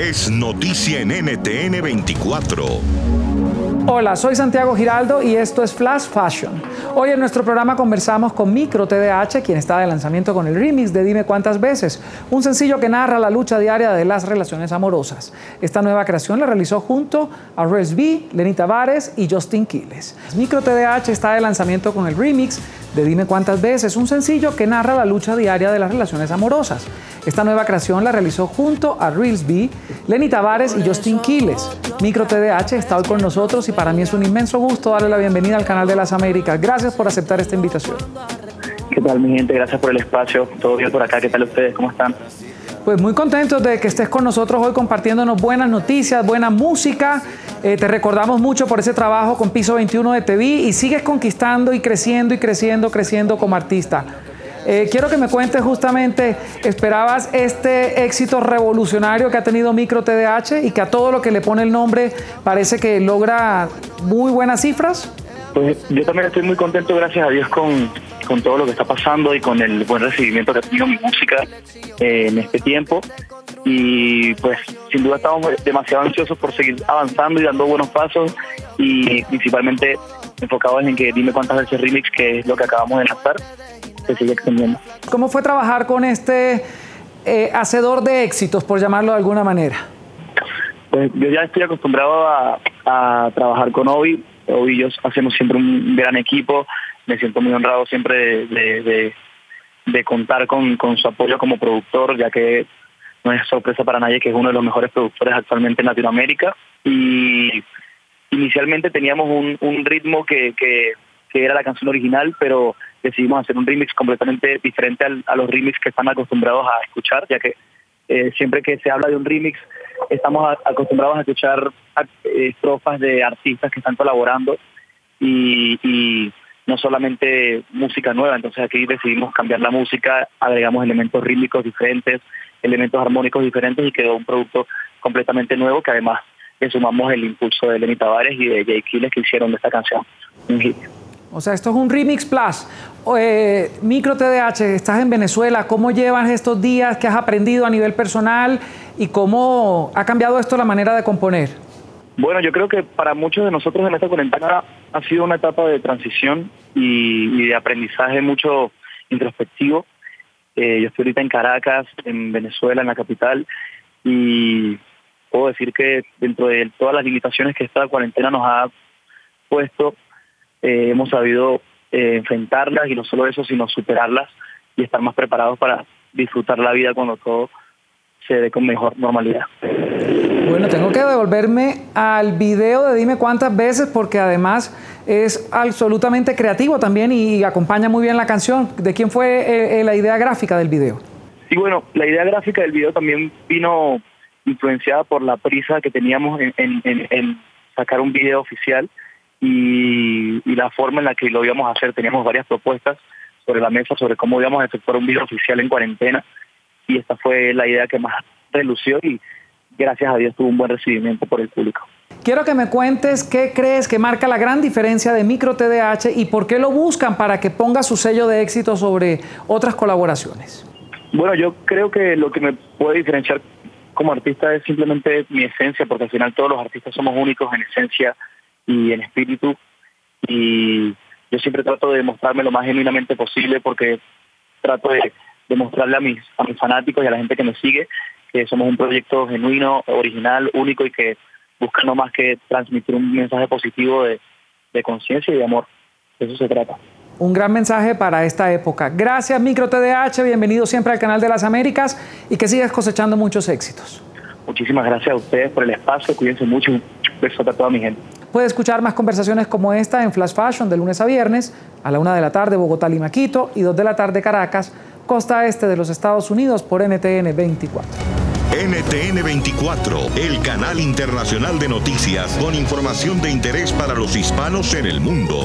es noticia en NTN 24. Hola, soy Santiago Giraldo y esto es Flash Fashion. Hoy en nuestro programa conversamos con Micro TDH, quien está de lanzamiento con el remix de Dime cuántas veces, un sencillo que narra la lucha diaria de las relaciones amorosas. Esta nueva creación la realizó junto a Res B, Lenny Tavares y Justin Quiles. Micro TDH está de lanzamiento con el remix de Dime cuántas veces, un sencillo que narra la lucha diaria de las relaciones amorosas. Esta nueva creación la realizó junto a Reels B, Lenny Tavares y Justin Quiles. Micro TDH está hoy con nosotros y para mí es un inmenso gusto darle la bienvenida al canal de las Américas. Gracias por aceptar esta invitación. ¿Qué tal mi gente? Gracias por el espacio. Todo bien por acá. ¿Qué tal ustedes? ¿Cómo están? Pues muy contentos de que estés con nosotros hoy compartiéndonos buenas noticias, buena música. Eh, te recordamos mucho por ese trabajo con Piso 21 de TV y sigues conquistando y creciendo y creciendo, creciendo como artista. Eh, quiero que me cuentes justamente, ¿esperabas este éxito revolucionario que ha tenido Micro TDH y que a todo lo que le pone el nombre parece que logra muy buenas cifras? Pues yo también estoy muy contento, gracias a Dios, con, con todo lo que está pasando y con el buen recibimiento que ha tenido mi música eh, en este tiempo. Y pues sin duda estamos demasiado ansiosos por seguir avanzando y dando buenos pasos y principalmente enfocados en que dime cuántas veces remix, que es lo que acabamos de lanzar, sigue extendiendo. ¿Cómo fue trabajar con este eh, hacedor de éxitos, por llamarlo de alguna manera? Pues yo ya estoy acostumbrado a, trabajar con Obi. Obi y yo hacemos siempre un gran equipo. Me siento muy honrado siempre de, de, contar con, con, su apoyo como productor, ya que no es sorpresa para nadie que es uno de los mejores productores actualmente en Latinoamérica. Y inicialmente teníamos un, un ritmo que, que, que era la canción original, pero decidimos hacer un remix completamente diferente a los remix que están acostumbrados a escuchar, ya que eh, siempre que se habla de un remix estamos acostumbrados a escuchar eh, estrofas de artistas que están colaborando y, no solamente música nueva, entonces aquí decidimos cambiar la música, agregamos elementos rítmicos diferentes, elementos armónicos diferentes y quedó un producto completamente nuevo que además le sumamos el impulso de Lenny Tavares y de Jay Kiles que hicieron de esta canción un hit. O sea, esto es un remix plus. Eh, micro TDH, estás en Venezuela, ¿cómo llevas estos días? ¿Qué has aprendido a nivel personal? ¿Y cómo ha cambiado esto la manera de componer? Bueno, yo creo que para muchos de nosotros en esta cuarentena ha sido una etapa de transición y, de aprendizaje mucho introspectivo. Eh, yo estoy ahorita en Caracas, en Venezuela, en la capital, y puedo decir que dentro de todas las limitaciones que esta cuarentena nos ha puesto, eh, hemos sabido eh, enfrentarlas y no solo eso, sino superarlas y estar más preparados para disfrutar la vida cuando todo se dé con mejor normalidad. Bueno, tengo que devolverme al video de Dime cuántas veces porque además es absolutamente creativo también y acompaña muy bien la canción. ¿De quién fue eh, la idea gráfica del video? Sí, bueno, la idea gráfica del video también vino influenciada por la prisa que teníamos en sacar un video oficial y, la forma en la que lo íbamos a hacer. Teníamos varias propuestas sobre la mesa sobre cómo íbamos a efectuar un video oficial en cuarentena y esta fue la idea que más relució y gracias a Dios tuvo un buen recibimiento por el público. Quiero que me cuentes qué crees que marca la gran diferencia de Micro TDH y por qué lo buscan para que ponga su sello de éxito sobre otras colaboraciones. Bueno, yo creo que lo que me puede diferenciar como artista es simplemente mi esencia, porque al final todos los artistas somos únicos en esencia y en espíritu. Y yo siempre trato de mostrarme lo más genuinamente posible porque trato de demostrarle a mis, a mis fanáticos y a la gente que me sigue que somos un proyecto genuino, original, único y que busca no más que transmitir un mensaje positivo de, de conciencia y de amor. De eso se trata. Un gran mensaje para esta época. Gracias Micro TDH, bienvenido siempre al canal de las Américas y que sigas cosechando muchos éxitos. Muchísimas gracias a ustedes por el espacio, cuídense mucho, un beso a toda mi gente. Puede escuchar más conversaciones como esta en Flash Fashion de lunes a viernes a la una de la tarde Bogotá, Lima, Quito y dos de la tarde Caracas, costa este de los Estados Unidos por NTN 24. NTN 24, el canal internacional de noticias con información de interés para los hispanos en el mundo.